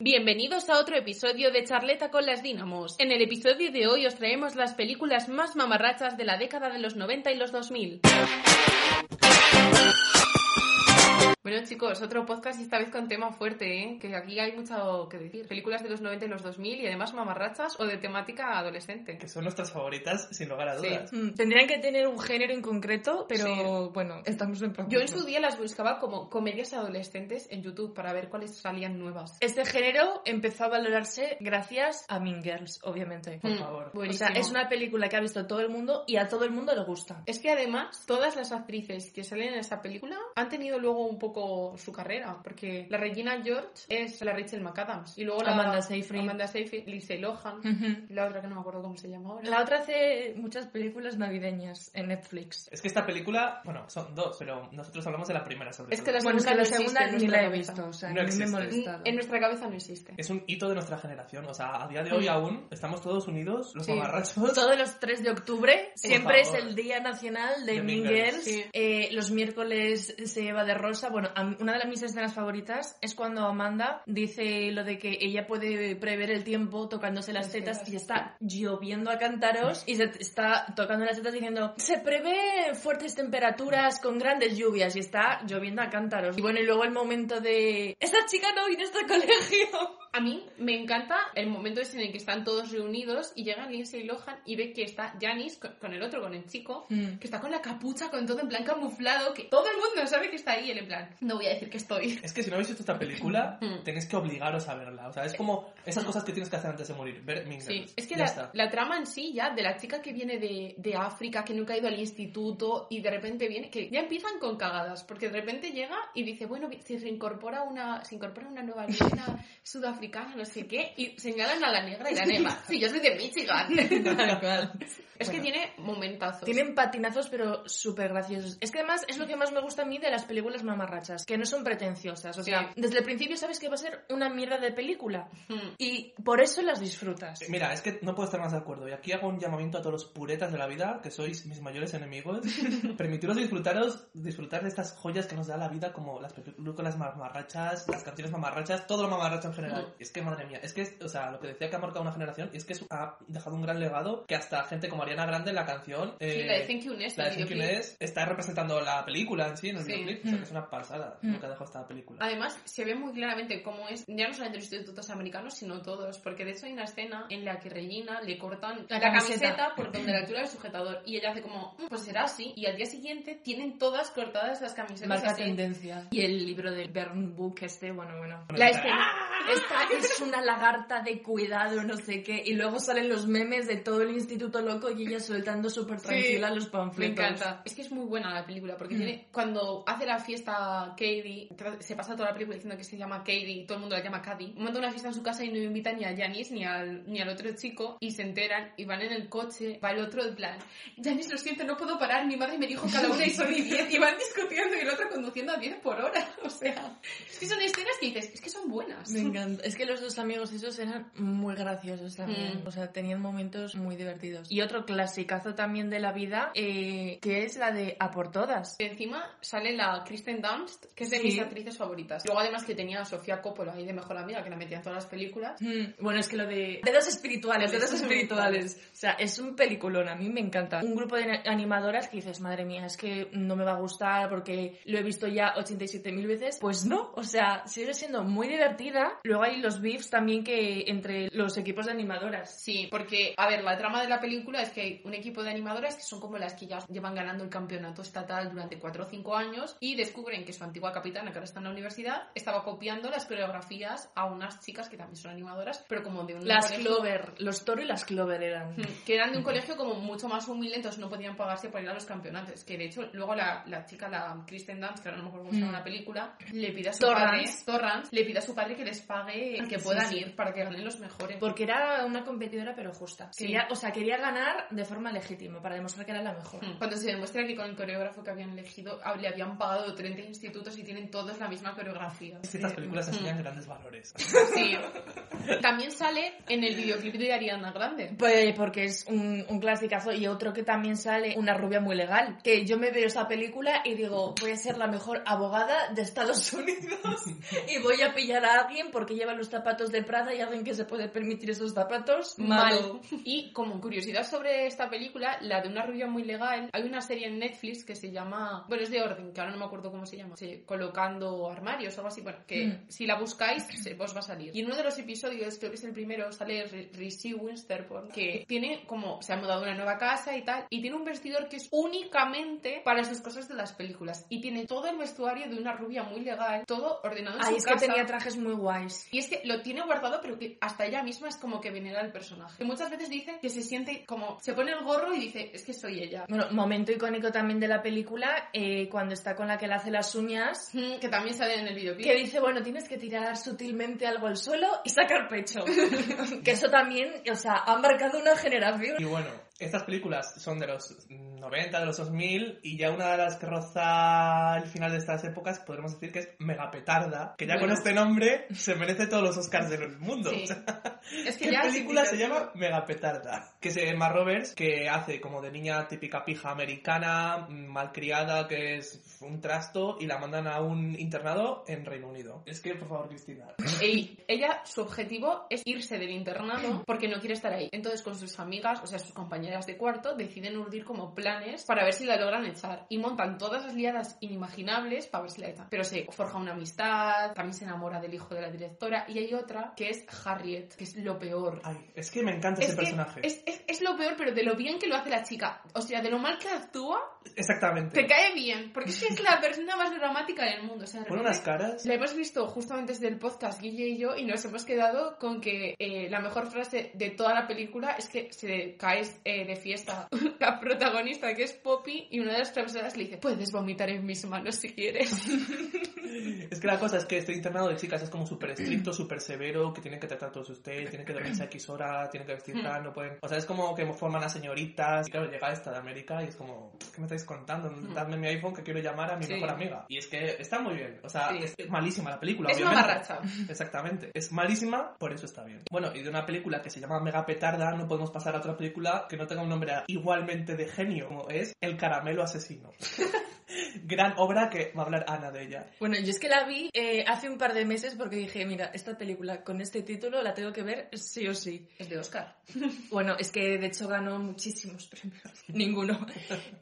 Bienvenidos a otro episodio de Charleta con las Dínamos. En el episodio de hoy os traemos las películas más mamarrachas de la década de los 90 y los 2000. Bueno chicos, otro podcast y esta vez con tema fuerte, ¿eh? que aquí hay mucho que decir. Películas de los 90 y los 2000 y además mamarrachas o de temática adolescente. Que son nuestras favoritas, sin lugar a dudas. Mm, Tendrían que tener un género en concreto, pero bueno, estamos en proceso. Yo en su día las buscaba como comedias adolescentes en YouTube para ver cuáles salían nuevas. Este género empezó a valorarse gracias a Mean Girls, obviamente. Por Mm, favor. O sea, buenísimo. es una película que ha visto todo el mundo y a todo el mundo le gusta. Es que además todas las actrices que salen en esa película han tenido luego un poco su carrera, porque la Regina George es la Rachel McAdams y luego la Amanda Seyfried. Amanda Seyfried, Lindsay Lohan Ujú. y la otra que no me acuerdo cómo se llama ahora. La otra hace muchas películas navideñas en Netflix. Es que esta película, bueno, son dos, pero nosotros hablamos de la primera sobre Es que la Bueno, es que la segunda ni la he cabeza. visto, o sea, No ni me he existe. molestado. En nuestra cabeza no existe. Es un hito de nuestra generación, o sea, a día de hoy Mm. aún estamos todos unidos, los Sí. mamarrachos. Todos los 3 de octubre siempre es el Día Nacional de, De. Sí. Eh, los miércoles se lleva de rosa. Bueno, una de las mis escenas favoritas es cuando Amanda dice lo de que ella puede prever el tiempo tocándose las tetas y está lloviendo a cántaros y se está tocando las tetas diciendo se prevé fuertes temperaturas con grandes lluvias y está lloviendo a cántaros. Y bueno, y luego el momento de esa chica no viene a este colegio. A mí me encanta el momento ese en el que están todos reunidos y llega Lindsay Lohan y ve que está Janice con, con el otro, con el chico, Mm. que está con la capucha, con todo en plan camuflado, que todo el mundo sabe que está ahí, él en plan, no voy a decir que estoy. Es que si no habéis visto esta película, Mm. tenéis que obligaros a verla. O sea, es como esas cosas que tienes que hacer antes de morir. Ver Mean Sí, es que Ya la, la trama en sí ya de la chica que viene de, de África, que nunca ha ido al instituto y de repente viene, que ya empiezan con cagadas, porque de repente llega y dice, bueno, se reincorpora una, se incorpora una nueva alumna sudafricana, no sé qué, y señalan a la negra y la negra. Sí, yo soy de Michigan. Tal cual. Es que Bueno. tiene momentazos. Tienen patinazos, pero súper graciosos. Es que además es lo que más me gusta a mí de las películas mamarrachas, que no son pretenciosas. O Sí. sea, desde el principio sabes que va a ser una mierda de película. Mm. Y por eso las disfrutas. Eh, Mira, es que no puedo estar más de acuerdo. Y aquí hago un llamamiento a todos los puretas de la vida, que sois mis mayores enemigos. Permitiros disfrutaros, disfrutar de estas joyas que nos da la vida, como las películas mamarrachas, las canciones mamarrachas, todo lo mamarracho en general. Mm. Es que, madre mía, es que, o sea, lo que decía que ha marcado una generación, es que ha dejado un gran legado que hasta gente como Ariana Grande en la canción. Sí, eh, la de Thank You Ness, la de Thank You. Ness, está representando la película en sí, en el Sí. videoclip. O sea, Mm. que es una pasada Mm. lo que ha dejado esta película. Además, se ve muy claramente cómo es, ya no solamente los institutos americanos, sino todos, porque de hecho hay una escena en la que Regina le cortan La la, camiseta. camiseta. por donde la altura del sujetador y ella hace como, "Mm, pues será así, y al día siguiente tienen todas cortadas las camisetas Marca así. tendencia. Y el libro del Bern Book este, bueno, bueno. La escena, Esta es una lagarta de cuidado, no sé qué. Y luego salen los memes de todo el instituto loco y ella soltando súper tranquila los me panfletos. encanta. Es que es muy buena la película, porque Mm. tiene, cuando hace la fiesta Katie, se pasa toda la película diciendo que se llama Katie y todo el mundo la llama Cady. Monta una fiesta en su casa y no invita ni a Janice ni al, ni al otro chico y se enteran y van en el coche, va el otro en plan, Janice, lo siento, no puedo parar, mi madre me dijo que a la una y son y diez y van discutiendo y el otro conduciendo a 10 por hora. O sea, es que son escenas que dices, es que son buenas. Me encanta. Es que los dos amigos esos eran muy graciosos también. Mm. O sea, tenían momentos muy divertidos. Y otro clasicazo también de la vida, eh, que es la de A por todas. Encima sale la Kristen Dunst, que es de Sí. mis actrices favoritas. Luego además que tenía a Sofía Coppola ahí de mejor amiga, que la metía en todas las películas. Mm, Bueno, es que lo de dedos espirituales, dedos Dedos espirituales. O sea, es un peliculón, a mí me encanta. Un grupo de animadoras que dices, madre mía, es que no me va a gustar porque lo he visto ya 87.000 veces. Pues no, o sea, sigue siendo muy divertida. Luego hay los beefs también que entre los equipos de animadoras. Sí, porque, a ver, la trama de la película es que hay un equipo de animadoras que son como las que ya llevan ganando el campeonato estatal durante 4 o 5 años y descubren que su antigua capitana, que ahora está en la universidad, estaba copiando las coreografías a unas chicas que también son animadoras, pero como de un Las colegio- Clover, los Toro y las Clover eran. Mm, que eran de un colegio como mucho más humilde, entonces no podían pagarse para ir a los campeonatos. Que de hecho, luego la, la chica, la Kristen Dunst, que ahora no me acuerdo cómo se llama la película, le pide a su Torrance. padre, Torrance, le pide a su padre que les pague que Sí, puedan sí. ir para que ganen los mejores. Porque era una competidora pero justa. Sí. Quería, o sea, quería ganar de forma legítima para demostrar que era la mejor. Mm. Cuando se demuestra que con el coreógrafo que habían elegido ah, le habían pagado 30 institutos y tienen todos la misma coreografía. Ciertas Sí. películas enseñan grandes valores. Sí. También sale en el videoclip de Ariana Grande. Pues porque es un, un clasicazo y otro que también sale, una rubia muy legal. Que yo me veo esa película y digo, voy a ser la mejor abogada de Estados Unidos y voy a pillar a alguien porque lleva los zapatos de Prada y alguien que se puede permitir esos zapatos Mal. Y como curiosidad sobre esta película, la de una rubia muy legal, hay una serie en Netflix que se llama, bueno, es de orden, que ahora no me acuerdo cómo se llama, sí, colocando armarios o algo así, bueno, que Mm. si la buscáis se os va a salir. Y en uno de los episodios, creo que es el primero, sale Re- Reese Witherspoon, que tiene como, se ha mudado a una nueva casa y tal, y tiene un vestidor que es únicamente para sus cosas de las películas. Y tiene todo el vestuario de una rubia muy legal, todo ordenado en Ay, su es casa. que tenía trajes muy guays. Y es que lo tiene guardado, pero que hasta ella misma es como que venera al personaje. Que muchas veces dice que se siente como, se pone el gorro y dice, es que soy ella. Bueno, momento icónico también de la película, eh, cuando está con la que le hace las uñas, Mm, Que también sale en el videoclip. que dice, bueno, tienes que tirar sutilmente algo al suelo y sacar pecho. que eso también, o sea, ha marcado una generación. Y bueno, estas películas son de los 90, de los 2000, y ya una de las que roza el final de estas épocas podremos decir que es Mega Petarda, que ya Bueno. con este nombre se merece todos los Oscars del mundo. Sí. O sea, Es que ¿Qué ya película se llama Mega Petarda? Que es Emma Roberts, que hace como de niña típica pija americana, malcriada, que es un trasto, y la mandan a un internado en Reino Unido. Es que, por favor, Cristina. Y ella, su objetivo es irse del internado porque no quiere estar ahí. Entonces, con sus amigas, o sea, sus compañeras de cuarto, deciden urdir como planes para ver si la logran echar. Y montan todas las liadas inimaginables para ver si la echan. Pero se forja una amistad, también se enamora del hijo de la directora. Y hay otra que es Harriet, que es lo peor. Ay, es que me encanta Es ese personaje. es, es- es lo peor, pero de lo bien que lo hace la chica. O sea, de lo mal que actúa, Exactamente. te cae bien. Porque es que es la persona más dramática del mundo. O sea, Pone unas caras. la hemos visto justo antes del podcast, Guille y yo, y nos hemos quedado con que eh, la mejor frase de toda la película es que se cae eh, de fiesta la protagonista, que es Poppy, y una de las profesoras le dice, puedes vomitar en mis manos si quieres. Es que la cosa es que este internado de chicas es como súper estricto, súper severo, que tienen que tratar todos ustedes, tienen que dormirse a X hora, tienen que vestir tal, no pueden... O sea, es como que forman a señoritas. Y claro, llega esta de América y es como, ¿qué me estáis contando? Dadme mi iPhone que quiero llamar a mi Sí. mejor amiga. Y es que está muy bien. O sea, Sí. es, malísima la película, es obviamente. mamarracha. Exactamente. Es malísima, por eso está bien. Bueno, y de una película que se llama Mega Petarda, no podemos pasar a otra película que no tenga un nombre igualmente de genio, como es El Caramelo Asesino. Gran obra que va a hablar Ana de ella. Bueno, yo es que la vi eh, hace un par de meses porque dije, mira, esta película con este título la tengo que ver sí o sí. Es de Oscar. Bueno, es que de hecho ganó muchísimos premios. Ninguno.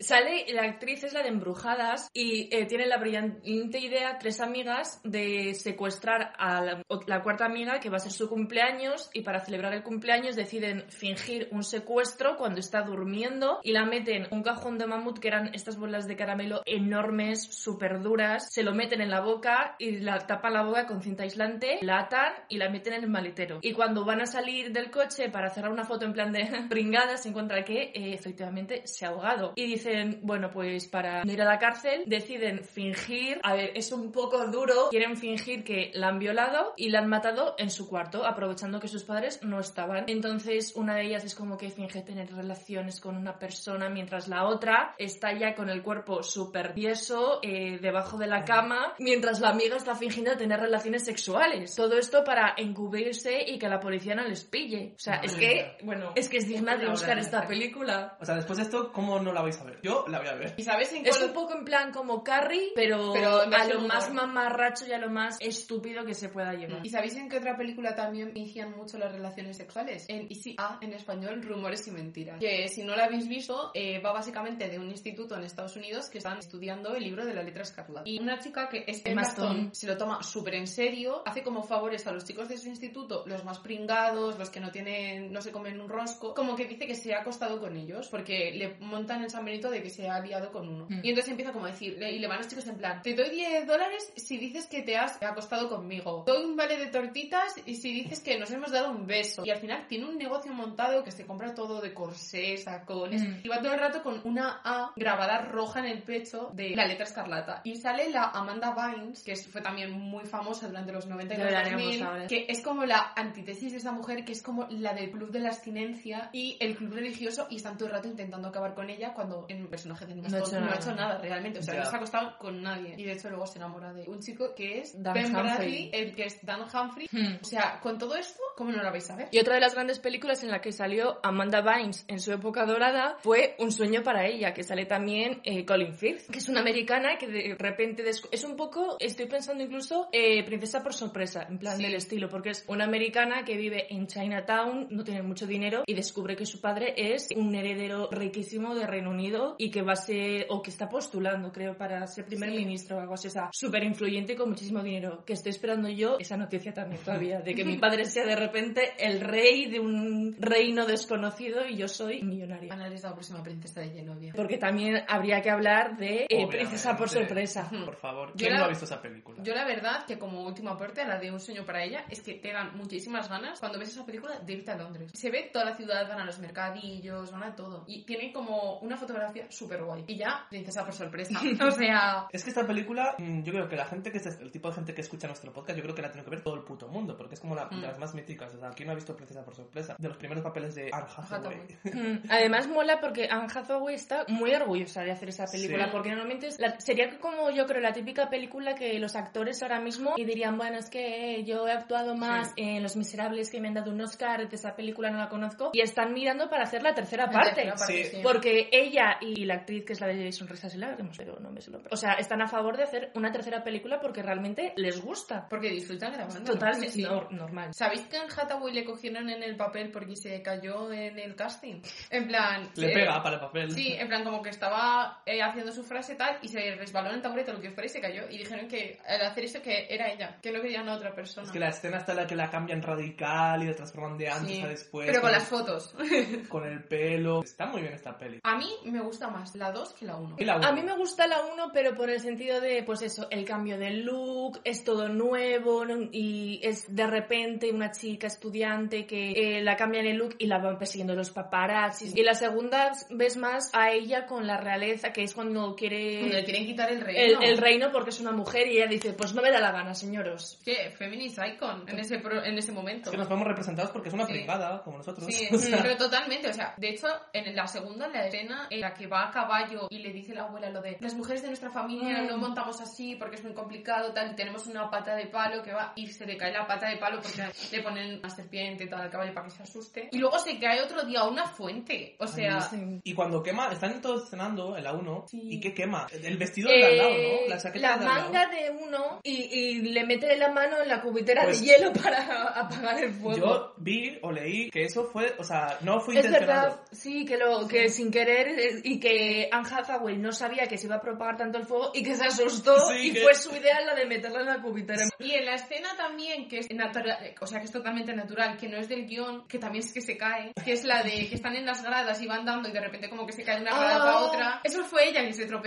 Sale, la actriz es la de Embrujadas y eh, tiene la brillante idea, tres amigas, de secuestrar a la, la cuarta amiga que va a ser su cumpleaños y para celebrar el cumpleaños deciden fingir un secuestro cuando está durmiendo y la meten en un cajón de mamut que eran estas bolas de caramelo enormes, súper duras, se lo meten en la boca y la tapan la boca con cinta aislante, la atan y la meten en el maletero. Y cuando van a salir del coche para cerrar una foto en plan de pringada, se encuentra que eh, efectivamente se ha ahogado. Y dicen, bueno, pues para ir a la cárcel, deciden fingir, a ver, es un poco duro, quieren fingir que la han violado y la han matado en su cuarto, aprovechando que sus padres no estaban. Entonces, una de ellas es como que finge tener relaciones con una persona, mientras la otra está ya con el cuerpo súper tieso, eh, debajo de la cama, mientras la amiga está fingiendo tener relaciones sexuales. Todo esto para encubrirse y que la policía no les pille. O sea, Madre es mía. que, bueno, es que es digna de buscar esta película. O sea, después de esto, ¿cómo no la vais a ver? Yo la voy a ver. ¿Y sabes en Es cuál- un poco en plan como Carrie, pero, Pero a lo más mamarracho y a lo más estúpido que se pueda llevar. ¿Y sabéis en qué otra película también fingían mucho las relaciones sexuales? En Easy A, en español, Rumores y Mentiras. Que si no la habéis visto, eh, va básicamente de un instituto en Estados Unidos que están estudiando el libro de la letra escarlata. Y una chica que es Emma Stone se lo toma súper en serio, hace como favores a los chicos de su instituto, los más pringados, los que no tienen, no se comen un rosco, como que dice que se ha acostado con ellos, porque le montan el San Benito de que se ha liado con uno. Mm. Y entonces empieza como a decir, le- y le van los chicos en plan, te doy 10 dólares si dices que te has acostado conmigo, doy un vale de tortitas y si dices que nos hemos dado un beso. Y al final tiene un negocio montado que se compra todo de corsés, tacones, Mm. y va todo el rato con una A grabada roja en el pecho de la letra escarlata. Y sale la Amanda Bynes, que fue también muy famosa durante los 90 y los hablaremos 2000, ahora. que es como la antítesis de esta mujer, que es como la del club de la abstinencia y el club religioso, y están todo el rato intentando acabar con ella cuando en el personaje de No ha hecho no, ha nada. hecho nada realmente. O sea, Ya. no se ha acostado con nadie. Y de hecho luego se enamora de un chico que es Dan Ben Humphrey. Bradley, el que es Dan Humphrey. Hmm. O sea, con todo esto, ¿cómo no la vais a ver? Y otra de las grandes películas en la que salió Amanda Bynes en su época dorada fue Un sueño para ella, que sale también eh, Colin Firth, que es una americana que de repente es un poco, estoy pensando incluso eh, princesa por sorpresa, en plan Sí. del estilo, porque es una americana que vive en Chinatown, no tiene mucho dinero y descubre que su padre es un heredero riquísimo de Reino Unido y que va a ser, o que está postulando, creo, para ser primer Sí. ministro o algo así, o sea, súper influyente y con muchísimo dinero, que estoy esperando yo esa noticia también todavía, de que mi padre sea de repente el rey de un reino desconocido y yo soy millonaria. Ana es la próxima princesa de Genovia. Porque también habría que hablar de eh. Princesa por sorpresa. Por favor, Yo ¿quién la- no ha visto esa película? Yo la verdad que como último aporte a la de Un sueño para ella es que te dan muchísimas ganas cuando ves esa película de irte a Londres. Se ve toda la ciudad, van a los mercadillos, van a todo. Y tiene como una fotografía súper guay. Y ya, princesa por sorpresa. o sea... Es que esta película, mm, yo creo que la gente que es el tipo de gente que escucha nuestro podcast, yo creo que la tiene que ver todo el puto mundo, porque es como la, Mm. de las más míticas. O sea, ¿quién no ha visto Princesa por sorpresa? De los primeros papeles de Anne Hathaway. Hathaway. Mm, Además mola porque Anne Hathaway está muy orgullosa de hacer esa película Sí. porque normalmente es la- sería como yo creo la típica película que los actores ahora mismo y dirían bueno es que yo he actuado más Sí. en Los Miserables que me han dado un Oscar de esa película no la conozco y están mirando para hacer la tercera la parte. tercera parte, Sí. sí. Porque ella y la actriz que es la de Sonrisas y Lágrimas, pero no me sé nombre. O sea, están a favor de hacer una tercera película porque realmente les gusta. Porque disfrutan grabando. Totalmente nor- normal. ¿Sabéis que Anne Hathaway le cogieron en el papel porque se cayó en el casting? En plan... Le se- pega para el papel. Sí, en plan como que estaba eh, haciendo su frase tal y se resbaló en el taburete o lo que fuera y se cayó. Y dijeron que al hacer eso que era ella, que no querían a otra persona. Es que la escena está en la que la cambian radical y la transforman de antes Sí, a después. Pero con con, las fotos. con el pelo. Está muy bien esta peli. A mí me gusta más la 2 que la 1. Y la A mí me gusta la 1, pero por el sentido de, pues eso, el cambio de look, es todo nuevo ¿no? y es de repente una chica estudiante que eh, la cambian el look y la van persiguiendo los paparazzis. Y la segunda ves más a ella con la realeza, que es cuando quiere Cuando le quieren quitar el reino. el reino porque es una mujer y ella dice, pues no me da la gana, señoros. ¿Qué? Feminist icon en ese, pro- en ese Es momento. que nos vemos representados porque es una Sí. pringada, como nosotros. Sí, O sea, pero totalmente, o sea, de hecho, en la segunda, la escena en la que va a caballo y le dice la abuela lo de las mujeres de nuestra familia Mm. no montamos así porque es muy complicado, tal, y tenemos una pata de palo que va y se le cae la pata de palo porque le ponen una serpiente tal al caballo para que se asuste. Y luego se cae otro día a una fuente, o sea... Y cuando quema, están todos cenando en la 1. Sí. ¿Y qué quema? El vestido del de al lado, Eh, ¿no? La chaqueta la del de manga de uno y, y le mete la mano en la cubitera Pues- de hielo para apagar el fuego. Yo vi o leí que eso fue, o sea, no fue Es intencionado. verdad, sí, que, lo, que sin querer eh, y que Anne Hathaway no sabía que se iba a propagar tanto el fuego y que se asustó Sí, y que- fue su idea la de meterla en la cubitera. Y en la escena también, que es natural, o sea, que es totalmente natural, que no es del guion, que también es que se cae, que es la de que están en las gradas y van dando y de repente como que se cae de una grada Ah. para otra. Eso fue ella que se tropezó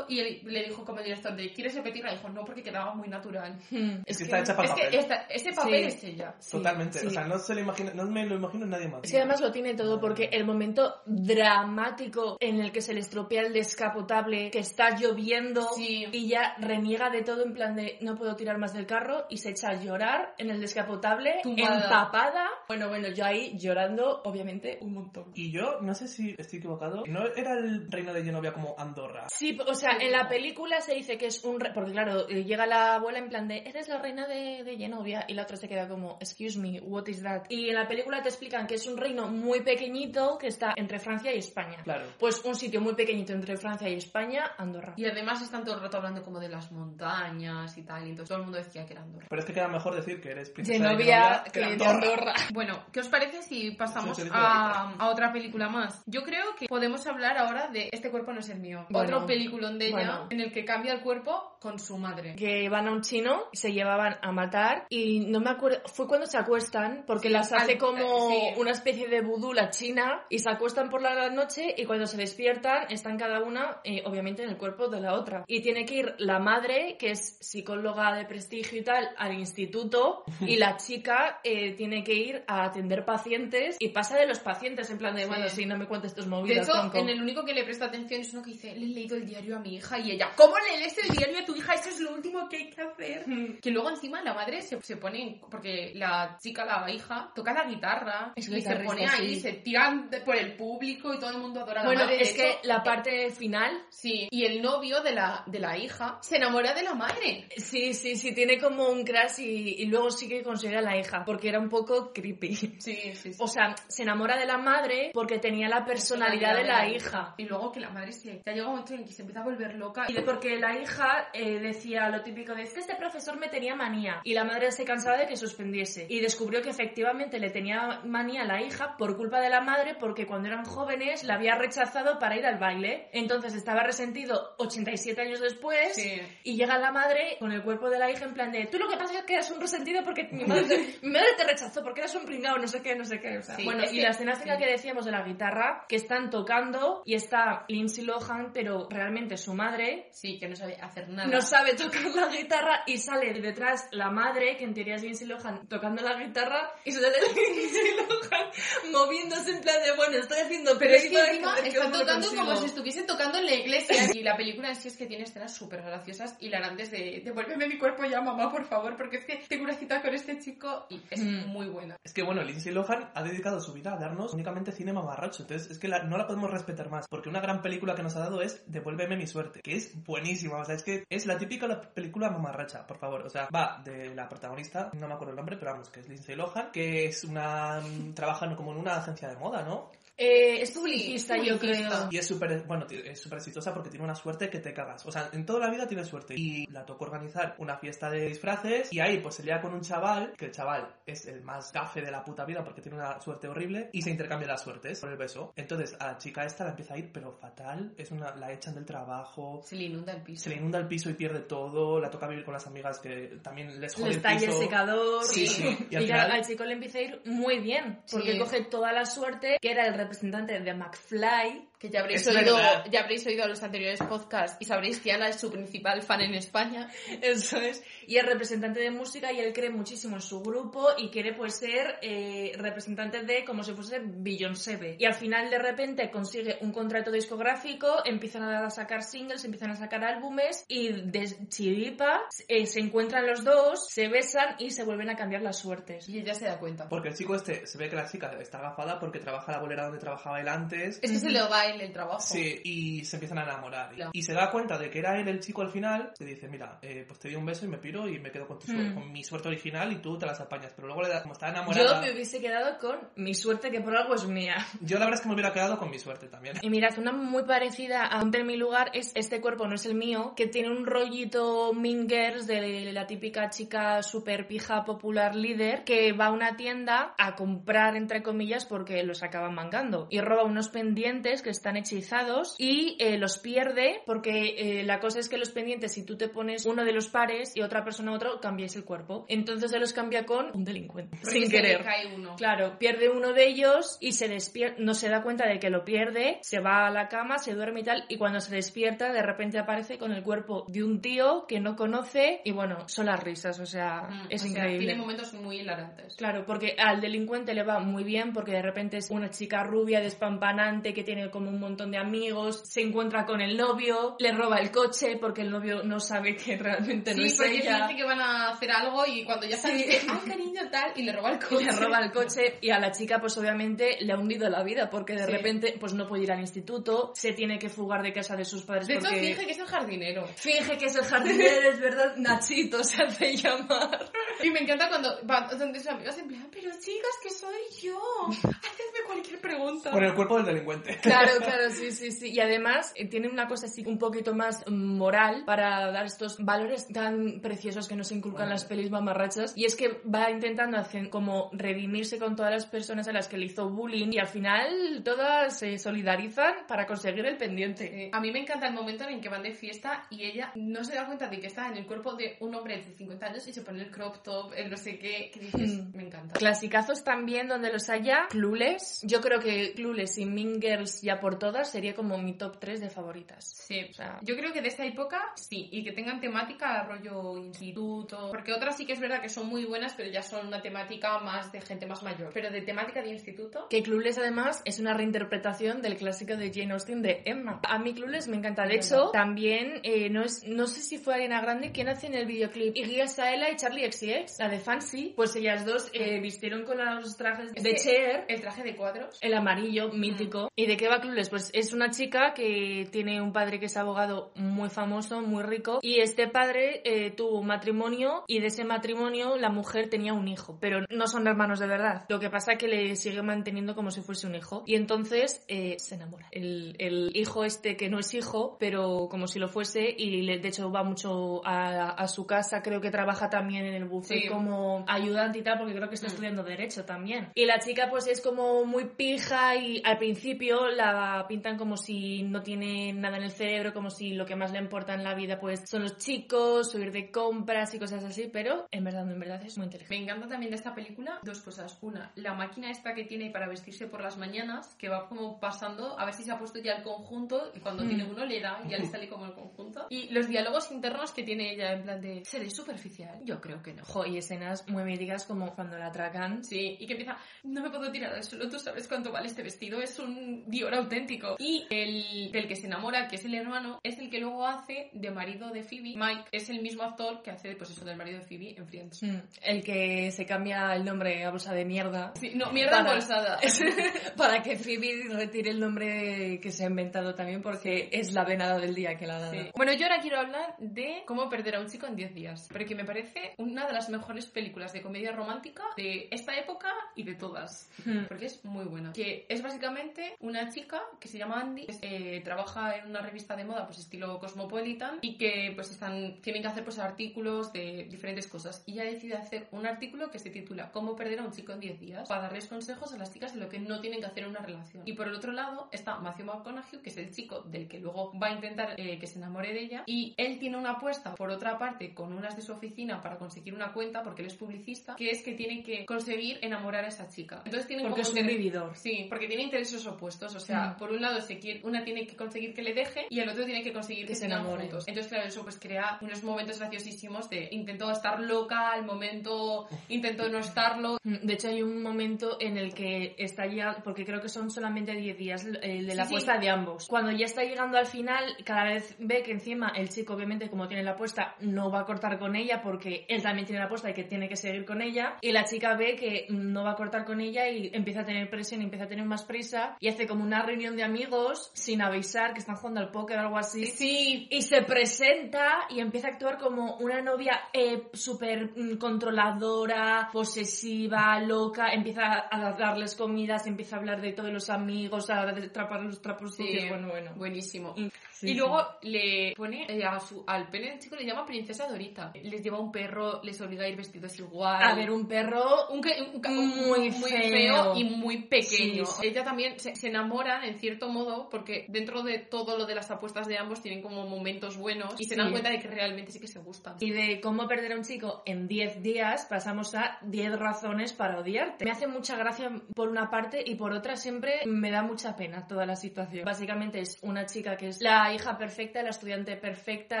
y él le dijo como director de ¿quieres repetirla? Y dijo, no, porque quedaba muy natural. Hmm, Es que está hecha para Es el papel. que esta- ese papel Sí. es ella. Sí, Totalmente. sí. O sea, no se lo imagina, no me lo imagino en nadie más. Es que además lo tiene todo porque el momento dramático en el que se le estropea el descapotable, que está lloviendo Sí. y ya reniega de todo en plan de no puedo tirar más del carro y se echa a llorar en el descapotable, Tumbada. empapada. Bueno, bueno, yo ahí llorando, obviamente, un montón. Y yo, no sé si estoy equivocado, ¿no era el reino de Genovia como Andorra? Sí, o sea, en la película se dice que es un... re- Porque claro, eh, llega la abuela en plan de, eres la reina de, de Genovia, y la otra se queda como, excuse me, what is that? Y en la película te explican que es un reino muy pequeñito que está entre Francia y España. Claro. Pues un sitio muy pequeñito entre Francia y España, Andorra. Y además están todo el rato hablando como de las montañas y tal, y entonces todo el mundo decía que era Andorra. Pero es que queda mejor decir que eres princesa Genovia, de Genovia que que de Andorra. Andorra. Bueno, ¿qué os parece si pasamos Sí, sí, sí, a, a otra película más? Yo creo que podemos hablar ahora de Este cuerpo no es el mío. Bueno, Otro peliculón de ella bueno. en el que cambia el cuerpo con su madre. Que van a un chino, se llevaban a matar y no me acuerdo, fue cuando se acuestan, porque Sí, las hace al- como sí. una especie de vudú la china y se acuestan por la noche y cuando se despiertan están cada una, eh, obviamente, en el cuerpo de la otra. Y tiene que ir la madre, que es psicóloga de prestigio y tal, al instituto y la chica eh, tiene que ir a atender pacientes y pasa de los pacientes en plan de, bueno, sí, no me cuentes tus De movidas, hecho, tronco. en el único que le presta atención es uno que dice, le he leído el diario a mi hija y ella, ¿cómo le lees el diario a tu hija? Eso es lo último que hay que hacer. Que luego encima la madre se, se pone, porque la chica, la hija, toca la guitarra Es y se pone ahí, sí. se tiran de- por el público y todo el mundo adora a la Bueno, madre. De es que la parte final Sí, y el novio de la, de la hija se enamora de la madre. Sí, sí, sí, tiene como un crash y, y luego sí que consigue a la hija, porque era un poco creepy. Sí, sí, sí. O sea, se enamora de la madre porque tenía la personalidad de la hija. Y luego que la madre se... Ya llega un momento en que se empieza a volver loca. Y de porque la hija eh, decía lo típico de es que este profesor me tenía manía y la madre se cansaba de que suspendiese y descubrió que efectivamente le tenía manía a la hija por culpa de la madre porque cuando eran jóvenes la había rechazado para ir al baile entonces estaba resentido 87 años después Sí. y llega la madre con el cuerpo de la hija en plan de tú lo que pasa es que eres un resentido porque mi madre te, mi madre te rechazó porque eres un pringao no sé qué no sé qué o sea, Sí, bueno y que- la escena sí. que decíamos de la guitarra que están tocando y está Lindsay Lohan pero realmente su madre Sí, que no sabe hacer nada. no sabe tocar la guitarra y sale de detrás la madre, que en teoría es Lindsay Lohan, tocando la guitarra y sale Lindsay Lohan moviéndose en plan de, bueno, estoy haciendo Pero es que encima lo tocando como si estuviesen tocando en la iglesia. Y la película en sí es que tiene escenas súper graciosas, hilarantes de devuélveme mi cuerpo ya, mamá, por favor, porque es que tengo una cita con este chico y es Mm. muy buena. Es que bueno, Lindsay Lohan ha dedicado su vida a darnos únicamente cine mamarracho. Entonces es que la- no la podemos respetar más. Porque una gran película que nos ha dado es Devuélveme mi suerte, que es buenísima. O sea, es que es la típica la película mamarracha, por favor. O sea, va de la protagonista, no me acuerdo el nombre, pero vamos, que es Lindsay Lohan, que es una. mm, trabaja como en una agencia de moda, ¿no? Eh, es Sí, publicista, es yo creo. Y es súper, bueno, es súper exitosa porque tiene una suerte que te cagas. O sea, en toda la vida tiene suerte. Y la tocó organizar una fiesta de disfraces y ahí pues se lía con un chaval, que el chaval es el más gafe de la puta vida porque tiene una suerte horrible y se intercambia las suertes por el beso. Entonces a la chica esta la empieza a ir pero fatal, es una, la echan del trabajo, Se le inunda el piso. se le inunda el piso y pierde todo, la toca vivir con las amigas que también les jode Les el talla el piso. secador. Sí, sí. Y, Y al claro, final- al chico le empieza a ir muy bien, porque Sí. coge toda la suerte, que era el representante de McFly. Que ya habréis, Es oído, verdad. ya habréis oído los anteriores podcasts y sabréis que Ana es su principal fan en España. Eso es. Y es representante de música y él cree muchísimo en su grupo y quiere pues ser eh, representante de como si fuese Beyoncé. Y al final de repente consigue un contrato discográfico, empiezan a sacar singles, empiezan a sacar álbumes y de chiripa eh, se encuentran los dos, se besan y se vuelven a cambiar las suertes. Y ella se da cuenta. Porque el chico este se ve que la chica está agafada porque trabaja la bolera donde trabajaba él antes. Es que se le va a él el trabajo. Sí, y se empiezan a enamorar. Claro. Y se da cuenta de que era él el chico al final. Se dice, mira, eh, pues te doy un beso y me piro y me quedo con, tu suerte- Mm. con mi suerte original y tú te las apañas. Pero luego, le da, como está Yo enamorada... me hubiese quedado con mi suerte que por algo es mía. Yo la verdad es que me hubiera quedado con mi suerte también. Y mirad, una muy parecida a Ponte en mi lugar es Este cuerpo no es el mío, que tiene un rollito Mingers de la típica chica super pija popular líder que va a una tienda a comprar, entre comillas, porque los acaban mangando. Y roba unos pendientes que están hechizados y eh, los pierde porque eh, la cosa es que los pendientes, si tú te pones uno de los pares y otra persona otro, cambiáis el cuerpo. Entonces se los cambia con un delincuente. Porque sin se le querer. cae uno. Claro, pierde uno de ellos y se despierta, no se da cuenta de que lo pierde, se va a la cama, se duerme y tal, y cuando se despierta de repente aparece con el cuerpo de un tío que no conoce y bueno, son las risas, o sea, Mm, es o sea, increíble. tiene momentos muy hilarantes. Claro, porque al delincuente le va muy bien porque de repente es una chica rubia, despampanante, que tiene como un montón de amigos, se encuentra con el novio, le roba el coche porque el novio no sabe que realmente no Sí, es porque ella. dice que van a hacer algo y cuando ya Sí. sale dice, ah, cariño, tal, y le roba el coche. le roba el coche y a la chica pues obviamente le ha hundido la vida porque de Sí. repente pues no puede ir al instituto, se tiene que fugar de casa de sus padres De hecho, finge que es el jardinero. finge que es el jardinero, es verdad, Nachito se hace llamar. Y me encanta cuando va donde sus amigas en plan, pero chicas, que soy yo. Hacedme cualquier pregunta. Con el cuerpo del delincuente. Claro, claro, sí, sí, sí. Y además eh, tiene una cosa así un poquito más moral para dar estos valores tan preciosos que nos inculcan las pelis mamarrachas. Y es que va intentando hacer como redimirse con todas las personas a las que le hizo bullying y al final todas se solidarizan para conseguir el pendiente. Eh, a mí me encanta el momento en el que van de fiesta y ella no se da cuenta de que está en el cuerpo de un hombre de 50 años y se pone el crop top, el no sé qué, que dices, Mm. me encanta. Clasicazos también donde los haya, Clueless. Yo creo que Clueless y Mean Girls ya por todas sería como mi top 3 de favoritas. Sí, O sea, yo creo que de esta época sí, y que tengan temática rollo instituto, porque otras sí que es verdad que son muy buenas, pero ya son una temática más de gente más mayor. Pero de temática de instituto, que Clueless además es una reinterpretación del clásico de Jane Austen de Emma. A mí Clueless me encanta. De hecho, también eh, no, es, no sé si fue Ariana Grande quien hace en el videoclip Iggy Azalea y Charlie XCX, la de Fancy. Pues ellas dos eh, vistieron con los trajes Es de Cher. el traje de cuadros. El amarillo, mítico. ¿Y de qué va Clueless? Pues es una chica que tiene un padre que es abogado muy famoso, muy rico, y este padre eh, tuvo un matrimonio y de ese matrimonio la mujer tenía un hijo, pero no son hermanos de verdad. Lo que pasa es que le sigue manteniendo como si fuese un hijo. Y entonces eh, se enamora. El, el hijo este que no es hijo, pero como si lo fuese, y le- de hecho va mucho a, a su casa, creo que trabaja también en el buffet Sí. como ayudante y tal, porque creo que está Mm. estudiando Derecho también. Y la chica pues es como muy pija y al principio la pintan como si no tiene nada en el cerebro, como si lo que más le importa en la vida pues son los chicos, subir de compras y cosas así, pero en verdad, en verdad es muy inteligente. Me encanta también de esta película dos cosas. Una, la máquina esta que tiene para vestirse por las mañanas, que va como pasando a ver si se ha puesto ya el conjunto y cuando Mm. tiene uno le da y ya le sale como el conjunto. Y los diálogos internos que tiene ella en plan de, ¿seré superficial? Yo creo que no. Ojo, y escenas muy míticas como cuando la atracan. Sí, y que empieza, no me puedo tirar al suelo, tú sabes cuánto vale este vestido, es un Dior auténtico. Y el del que se enamora, que es el hermano, es el que luego hace de marido de Phoebe. Mike es el mismo actor que hace, pues eso, del marido de Phoebe en Friends. Mm, El que se cambia el nombre a bolsa de mierda. Sí, no, mierda Para- embolsada. Para que Phoebe retire el nombre que se ha inventado también porque es la venada del día que la ha dado. Sí. Bueno, yo ahora quiero hablar de cómo perder a un chico en 10 días, porque me parece una de las mejores películas de comedia romántica de esta época y de todas, Mm. porque es muy buena. Que es básicamente una chica que se llama Andy, que eh, trabaja en una revista de moda, pues estilo Cosmopolitan, y que pues están, tienen que hacer pues artículos de diferentes cosas. Y ella decide hacer un artículo que se titula Cómo perder a un chico en 10 días, para darles consejos a las chicas de lo que no tienen que hacer en una relación. Y por el otro lado está Matthew McConaughey, que es el chico del que luego va a intentar eh, que se enamore de ella, y él tiene una apuesta, por otra parte, con unas de su oficina para conseguir una cuenta, porque él es publicista, que es que tiene que conseguir enamorar a esa chica. Entonces tienen Porque como es un vividor. Sí, porque tiene intereses opuestos. O sea, Por un lado se quiere, una tiene que conseguir que le deje y el otro tiene que conseguir que, Que se enamoren. juntos. Entonces, claro, eso pues crea unos momentos graciosísimos de intento estar loca, al momento intento no estarlo. Mm, De hecho, hay un momento en el que está ya, porque creo que son solamente 10 días el de la Sí, sí. apuesta de ambos. Cuando ya está llegando al final, cada vez ve que encima el chico, obviamente, como tiene la apuesta, no va a cortar con ella porque él también tiene la apuesta y que tiene que seguir con ella. Y la chica ve que no va a cortar con ella y empieza a tener presión, empieza a tener más prisa y hace como una reunión de amigos sin avisar que están jugando al póker o algo así. Sí, Y se presenta y empieza a actuar como una novia eh, súper mm, controladora, posesiva, loca. Empieza a darles comidas, empieza a hablar de todos los amigos, a atrapar los trapos Sí, sucios. Bueno, bueno. buenísimo. Sí, y sí. luego le pone eh, a su, al pene del chico le llama princesa Dorita. Les lleva un perro, les obliga a ir vestidos igual. A ver, un perro un, un ca- Muy muy feo. feo y muy pequeño. Ella también se, se enamoran en cierto modo porque dentro de todo lo de las apuestas de ambos tienen como momentos buenos y se Sí. dan cuenta de que realmente sí que se gustan. Y de cómo perder a un chico en 10 días pasamos a 10 razones para odiarte. Me hace mucha gracia por una parte y por otra siempre me da mucha pena toda la situación. Básicamente es una chica que es la hija perfecta, la estudiante perfecta,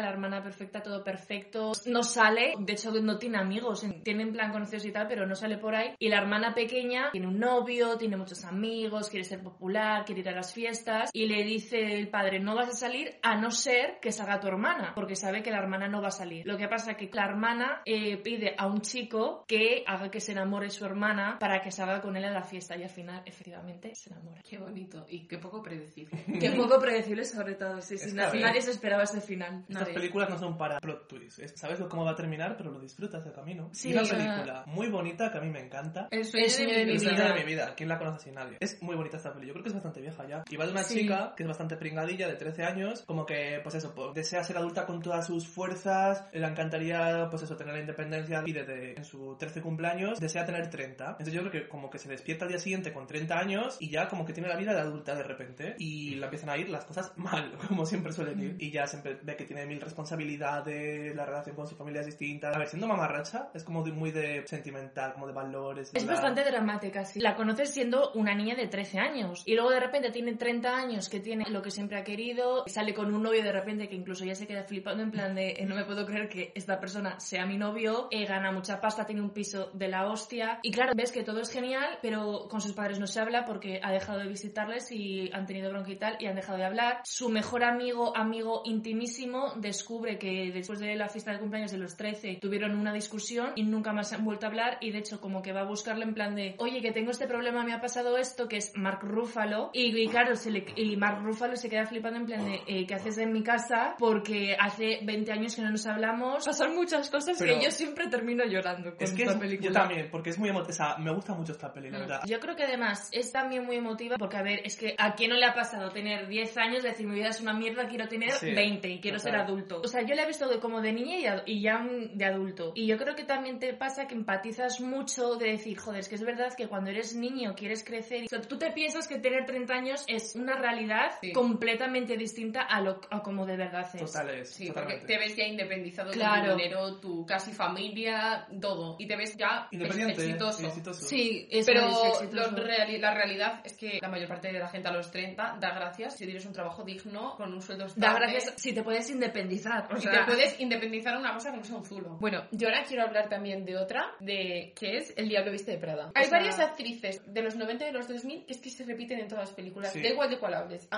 la hermana perfecta, todo perfecto. No sale, de hecho no tiene amigos, tiene en plan conocidos y tal, pero no sale por ahí. Y la hermana pequeña tiene un novio, tiene muchos amigos, quiere ser popular, quiere ir a las fiestas y le dice el padre no vas a salir a no ser que salga tu hermana, porque sabe que la hermana no va a salir. Lo que pasa es que la hermana eh, pide a un chico que haga que se enamore su hermana para que salga con él a la fiesta y al final efectivamente se enamora. Qué bonito y qué poco predecible. Qué poco predecible sobre todo, sí, sí, nadie se esperaba ese final. Estas Nadie. películas no son para plot twists. es- Sabes cómo va a terminar, pero lo disfrutas del camino. Sí, y una película muy bonita que a mí me encanta. El sueño, El sueño de mi El vida. de mi vida. ¿Quién la conoce sin nadie? Es muy bonita esta peli. Yo creo que es bastante vieja ya. Y va de una Sí. chica que es bastante pringadilla, de 13 años, como que, pues eso, pues, desea ser adulta con todas sus fuerzas, le encantaría, pues eso, tener la independencia y desde en su 13 cumpleaños desea tener 30. Entonces yo creo que como que se despierta al día siguiente con 30 años y ya como que tiene la vida de adulta de repente y le empiezan a ir las cosas mal, como siempre suelen ir. Y ya siempre ve que tiene mil responsabilidades, la relación con su familia es distinta. A ver, siendo mamarracha es como de- muy de sentimental, como de valores. Es la- bastante dramática, sí. La conoces siendo una niña de 13 años. Y luego de repente tiene 30 años, que tiene lo que siempre ha querido, sale con un novio de repente que incluso ya se queda flipando en plan de, eh, no me puedo creer que esta persona sea mi novio, eh, gana mucha pasta, tiene un piso de la hostia. Y claro, ves que todo es genial, pero con sus padres no se habla porque ha dejado de visitarles y han tenido bronca y tal y han dejado de hablar. Su mejor amigo, amigo intimísimo, descubre que después de la fiesta de cumpleaños de los 13 tuvieron una discusión y nunca más han vuelto a hablar y de hecho como que va a buscarle en plan de, oye, que tengo este problema, me ha pasado esto, que es Mark Ruffalo. Y, y claro, se le- y Mark Ruffalo se queda flipando en plan de, eh, ¿qué haces en mi casa? Porque hace 20 años que no nos hablamos. Pasan muchas cosas Pero- que yo siempre termino llorando con Es que esta es- película. yo también, porque es muy emotiva. O sea, me gusta mucho esta peli, la verdad. Yo creo que además es también muy emotiva porque, a ver, es que a quién no le ha pasado tener 10 años, decir mi vida es una mierda, quiero tener Sí, 20 y quiero ser total. adulto. O sea, yo la he visto de- como de niña y, y ya mm, de adulto. Y yo creo que también te pasa que empatizas mucho de decir, joder, es que es verdad que cuando eres niño quieres crecer. O sea, tú te piensas que tener 30 años es una realidad Sí. completamente distinta a, lo, a como de verdad es. Total es. Sí, porque te ves ya independizado Claro. con tu dinero, tu casi familia, todo. Y te ves ya Independiente, exitoso. Sí, Pero exitoso. reali- la realidad es que la mayor parte de la gente a los 30 da gracias si tienes un trabajo digno, con un sueldo estable. Da gracias si te puedes independizar. O sea, te puedes independizar de una cosa que no sea un zulo. Bueno, yo ahora quiero hablar también de otra, de que es El Diablo Viste de Prada. Hay O sea- varias actrices de los 90 y de los 2000 que es que se repiten en todas las películas. Sí. Da igual de cuál hables.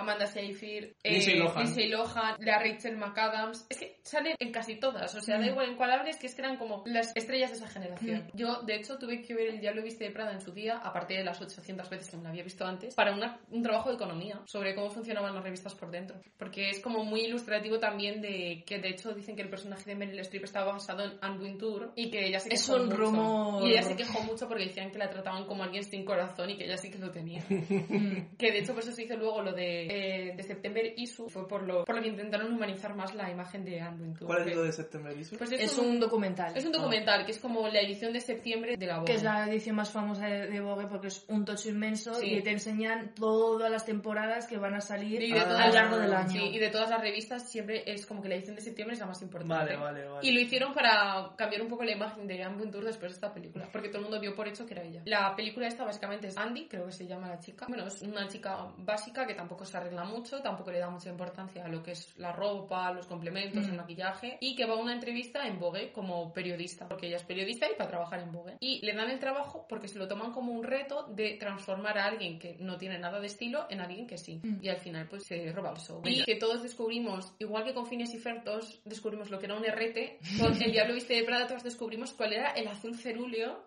Amanda Seyfried, eh, Lindsay Lohan. Lindsay Lohan, la Rachel McAdams. Es que salen en casi todas. O sea, da Mm. igual en cuál hables, que es que eran como las estrellas de esa generación. Yo, de hecho, tuve que ver El Diablo Viste de Prada en su día, aparte de las 800 veces que me la había visto antes, para una- un trabajo de economía sobre cómo funcionaban las revistas por dentro. Porque es como muy ilustrativo también de que, de hecho, dicen que el personaje de Meryl Streep estaba basado en Anne Wintour y que ella se Es quejó un mucho. rumor. Y ella se quejó mucho porque decían que la trataban como alguien sin corazón y que ella sí que lo tenía. que de hecho por eso se hizo luego lo de, eh, de September Issue, fue por lo, por lo que intentaron humanizar más la imagen de Anne Wintour. ¿Cuál es lo de September Issue? Pues es un documental. es un documental que es como la edición de septiembre de la Vogue. que es la edición más famosa de, de Vogue porque es un tocho inmenso Sí. y te enseñan todas las temporadas que van a salir Y de Ah, a lo largo del año. Sí, y de todas las revistas siempre es como que la edición de septiembre es la más importante. Vale, vale, vale. Y lo hicieron para cambiar un poco la imagen de Anne Wintour después de esta película, porque todo el mundo dio por hecho que era ella. La película esta básicamente es Andy, creo que se llama la chica. Bueno, es una chica básica que tampoco se arregla mucho, tampoco le da mucha importancia a lo que es la ropa, los complementos, Mm. el maquillaje, y que va a una entrevista en Vogue como periodista, porque ella es periodista y para trabajar en Vogue. Y le dan el trabajo porque se lo toman como un reto de transformar a alguien que no tiene nada de estilo en alguien que sí. Mm. Y al final pues se roba el show. Y que todos descubrimos, igual que con Phineas y Ferb, todos descubrimos lo que era un RT, con El Diablo Viste de Prada todos descubrimos cuál era el azul cerúleo,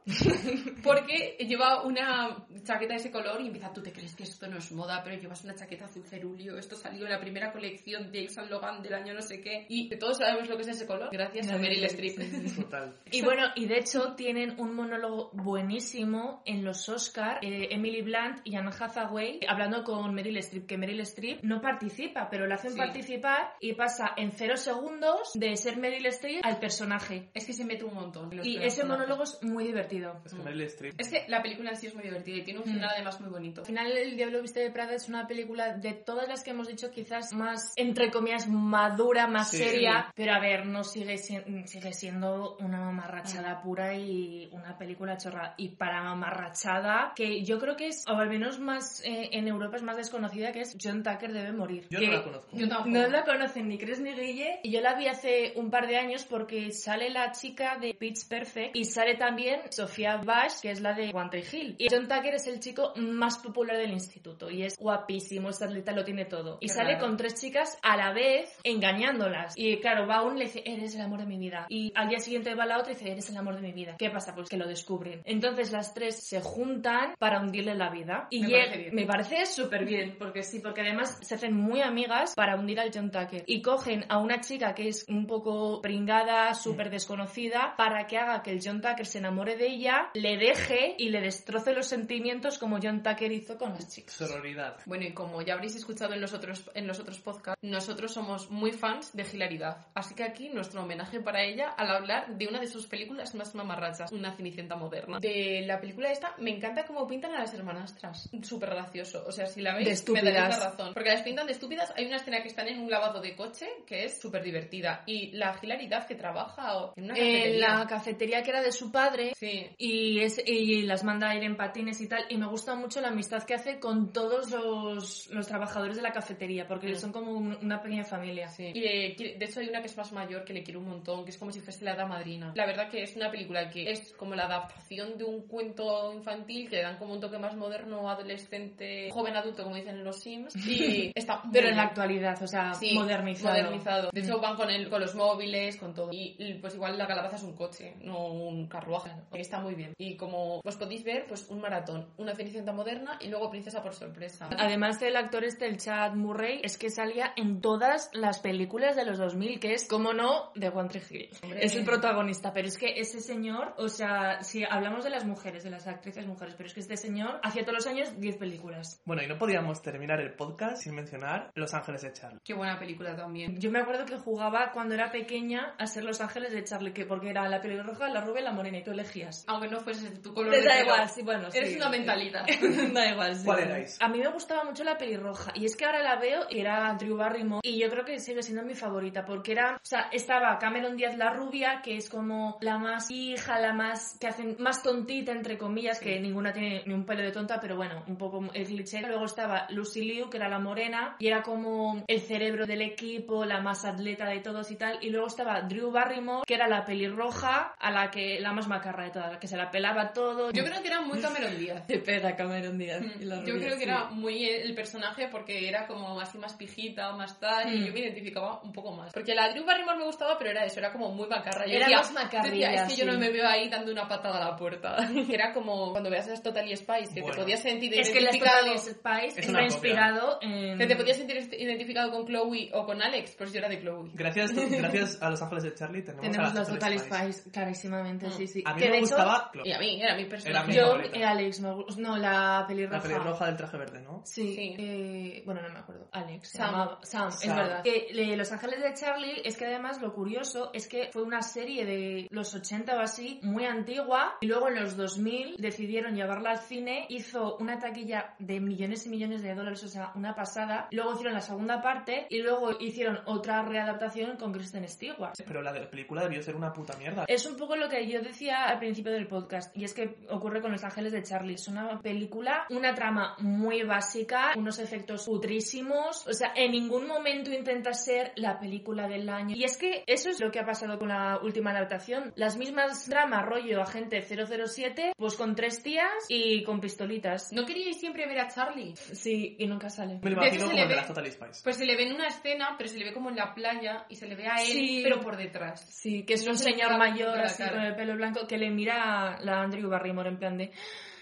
porque lleva una chaqueta de ese color y empieza, tú te crees que esto no es moda, pero llevas una chaqueta azul cerúleo, esto salió en la primera colección de Yves Saint Laurent del año no sé qué, y todos sabemos lo que es ese color, gracias a Meryl Streep. Total. Y bueno, y de hecho tienen un monólogo buenísimo en los Oscar, eh, Emily Blunt y Anne Hathaway hablando con Meryl Streep, que Meryl Streep no participa, pero la hacen Sí. participar y pasa en cero segundos de ser Meryl Streep al personaje. Es que se mete un montón. Y ese monólogo es muy divertido. Es que Meryl Streep. Es que la película en sí es muy divertida y tiene un final además muy bonito. Al final, El Diablo Viste de Prada es una película de todas las que hemos dicho, quizás más, entre comillas, madura, más Sí. seria. Pero a ver, no sigue, si- sigue siendo una mamarrachada pura y una película chorra. Y para mamarrachada, que yo creo que es, o al menos más eh, en Europa es más desconocida, que es John Tucker debe morir. Yo Que no la conozco. Yo tampoco. No la conocen ni Chris ni Guille. Y yo la vi hace un par de años porque sale la chica de Pitch Perfect y sale también Sofía Bash, que es la de One Hill. Y John Tucker es el chico más popular del instituto y es guapísimo, esta atleta lo tiene todo. Y Qué sale raro. con tres chicas a la vez engañándolas. Y claro, va un y le dice, eres el amor de mi vida. Y al día siguiente va la otra y dice, eres el amor de mi vida. ¿Qué pasa? Pues que lo descubren. Entonces las tres se juntan para hundirle la vida. Y Me llega- parece bien. me parece súper bien, porque sí, porque además se hacen muy amigas para hundir al John Tucker. Y cogen a una chica que es un poco pringada, súper desconocida, para que haga que el John Tucker se enamore de ella, le deje y le destroce los sentimientos como John Tucker hizo con las chicas. Sororidad. Bueno, y como ya habréis escuchado en los otros, en los otros podcasts, nosotros somos muy fans de Hilaridad. Así que aquí nuestro homenaje para ella al hablar de una de sus películas más mamarrachas, Una Cenicienta Moderna. De la película esta, me encanta cómo pintan a las hermanastras. Súper gracioso. O sea, si la veis, me daréis la razón. Porque las pintan de estúpidas. Hay una escena que están en un lavado de coche que es súper divertida. Y la Hilaridad que trabaja o- en una En cafetería. la cafetería que era de su padre. Sí. Y, es, y las manda a ir en patines y tal. Y me gusta mucho la amistad que hace con todos los, los trabajadores de la cafetería, porque Mm. son como un- una pequeña familia. Sí. Y qui- de hecho hay una que es más mayor que le quiero un montón, que es como si fuese la hada madrina. La verdad que es una película que es como la adaptación de un cuento infantil que le dan como un toque más moderno, adolescente, joven adulto, como dicen en los Sims. Y está Pero en la actualidad, o sea, Sí, modernizado. modernizado. De hecho, Mm. van con, el, con los móviles, con todo. Y, pues igual la calabaza es un coche, no un carruaje. Está muy bien. Y como os podéis ver, pues un maratón, una Cenicienta moderna y luego Princesa por sorpresa. Además del actor este, el Chad Murray, es que salía en todas las películas de los 2000, que es, como no, de One Tree Hill. Hombre. Es el protagonista, pero es que ese señor, o sea, si hablamos de las mujeres, de las actrices mujeres, pero es que este señor hacía todos los años 10 películas. Bueno, y no podíamos terminar el podcast sin mencionar Los Ángeles de Charlie. Qué buena película también. Yo me acuerdo que jugaba cuando era pequeña a ser Los Ángeles de Charlie, que porque era la pelirroja, la rubia y la morena, y tú elegías. Aunque no fuese tu color Te da igual, sí, bueno, Eres sí. una mentalidad. da igual, sí. ¿Cuál erais? A mí me gustaba mucho la pelirroja y es que ahora la veo y era Drew Barrymore y yo creo que sigue siendo mi favorita porque era, o sea, estaba Cameron Díaz la rubia que es como la más hija, la más que hacen más tontita entre comillas, que ninguna tiene ni un pelo de tonta, pero bueno, un poco el cliché. Luego estaba Lucy Liu que era la morena y era como el cerebro del equipo, la más atleta de todos y tal. Y luego estaba Drew Barrymore que era la pelirroja a la que la más macarra de todas, la que se la pelaba todo. Yo creo que era muy Cameron Díaz. Te pega Cameron Díaz. y la Yo rubia, creo que sí. era muy el personaje porque era como así más pijita, más tal, y Mm. yo me identificaba un poco más. Porque la Drew Barrymore me gustaba, pero era eso, era como muy macarra. Yo Era decía- más macarrilla, decía, es que yo no me veo ahí dando una patada a la puerta. Que era como cuando veas las Totally Spice, que Bueno. te podías sentir Es que las identificado... Totally Spice Es está inspirado en... que te podías sentir identificado con Chloe o con Alex, pues yo era de Chloe. Gracias, gracias a Los Ángeles de Charlie tenemos, Tenemos a las Total Spice. Spice, clarísimamente, Mm. sí, sí. A mí Que me de hecho, gustaba Y a mí, era mi personaje. Era mi Yo, favorita. eh, Alex, no, la pelirroja. la pelirroja del traje verde, ¿no? Sí, Sí. eh, bueno, no me acuerdo. Alex. Sam. llamaba. Sam, es Sam. verdad. Que eh, Los Ángeles de Charlie es que además lo curioso es que fue una serie de los 80 o así, muy antigua, y luego en los 2000 decidieron llevarla al cine, hizo una taquilla de millones y millones de dólares, o sea, una pasada. Luego hicieron la segunda parte y luego hicieron otra readaptación con Kristen Stewart. Pero la de la película debió ser una puta mierda. Es un poco lo que yo decía al principio del podcast, y es que ocurre con Los Ángeles de Charlie. Es una película, una trama muy básica, unos efectos putrísimos, o sea, en ningún momento intenta ser la película del año. Y es que eso es lo que ha pasado con la última adaptación. Las mismas dramas, rollo Agente 007, pues con tres tías y con pistolitas. ¿No queríais siempre ver a Charlie? Sí, y nunca sale. Me lo imagino se como de las Total Spice. Pues se le ve en una escena, pero se le ve como en la playa y se le ve a él, Sí. pero por detrás. Sí, que es No un señor mayor así cara. con el pelo blanco que le mira a la Andrew Barrymore en plan de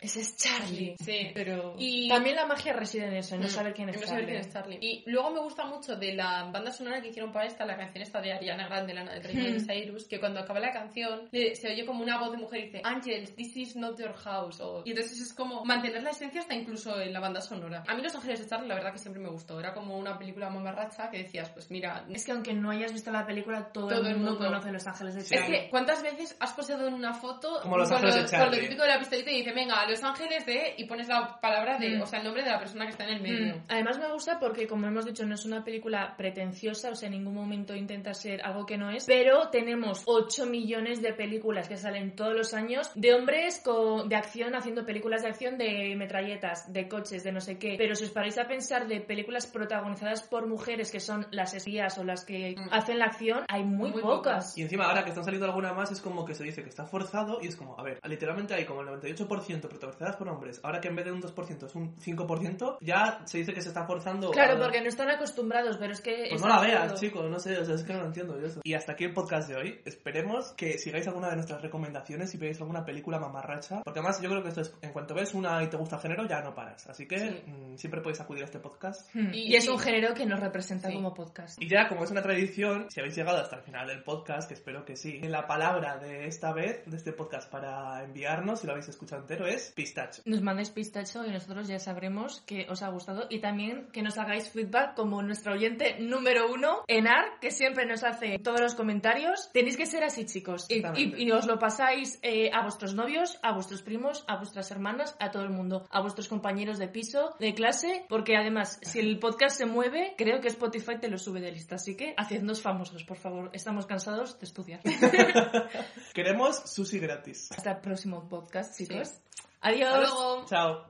ese es Charlie. Sí. Pero Y- también la magia reside en eso, en no Mm, saber quién es no Charlie. saber quién es Charlie. Y luego me gusta mucho de la banda sonora que hicieron para esta, la canción esta de Ariana Grande, Lana del Rey Hmm. de Cyrus, que cuando acaba la canción se oye como una voz de mujer y dice Angels, this is not your house. o- y entonces es como mantener la esencia hasta incluso en la banda sonora. A mí Los Ángeles de Charlie la verdad que siempre me gustó. Era como una película mamarracha que decías, pues mira... Es que aunque no hayas visto la película, todo, Todo el el mundo, conoce Los Ángeles de Sí. Es Charlie. que, ¿cuántas veces has posado en una foto Como Los con, lo, de con lo Charlie? típico de la pistolita y dice, venga, Los Ángeles de... y pones la palabra de, Mm. o sea, el nombre de la persona que está en el medio. Mm. Además me gusta porque, como hemos dicho, no es una película pretenciosa, o sea, en ningún momento intenta ser algo que no es, pero tenemos 8 millones de películas que salen todos los años de hombres co- de acción haciendo películas de acción de metralletas, de coches, de no sé qué. Pero si os paráis a pensar de películas protagonizadas por mujeres que son las espías o las que Mm. hacen la acción, hay muy, Muy pocas. Y encima ahora que están saliendo alguna más es como que se dice que está forzado y es como, a ver, literalmente hay como el 98% protagonizadas por hombres. Ahora que en vez de un 2% es un 5%, ya se dice que se está forzando. Claro, a- porque no están acostumbrados, pero es que... Pues es no la veas, absurdo. chico, no sé, o sea, es que no lo entiendo yo eso. Y hasta aquí el podcast de hoy. Esperemos que sigáis alguna de nuestras recomendaciones y veáis alguna película mamarracha. Porque además yo creo que esto es, en cuanto ves una y te gusta el género, ya no paras. Así que Sí. mm, siempre podéis acudir a este podcast. Hmm. Y- Y, es un género que nos representa Sí. como podcast. Y ya, como es una tradición, si habéis llegado hasta el final del podcast, que espero que sí, la palabra de esta vez, de este podcast para enviarnos, si lo habéis escuchado entero, es... pistacho. Nos mandéis pistacho y nosotros ya sabremos que os ha gustado. Y también que nos hagáis feedback como nuestro oyente número uno, Enar, que siempre nos hace todos los comentarios. Tenéis que ser así, chicos. Y, Exactamente. y- y os lo pasáis eh, a vuestros novios, a vuestros primos, a vuestras hermanas, a todo el mundo, a vuestros compañeros de piso, de clase, porque además, si el podcast se mueve, creo que Spotify te lo sube de lista. Así que hacednos famosos, por favor. Estamos cansados de estudiar. Queremos sushi gratis. Hasta el próximo podcast, chicos. Sí. Adiós. Hasta luego. Chao.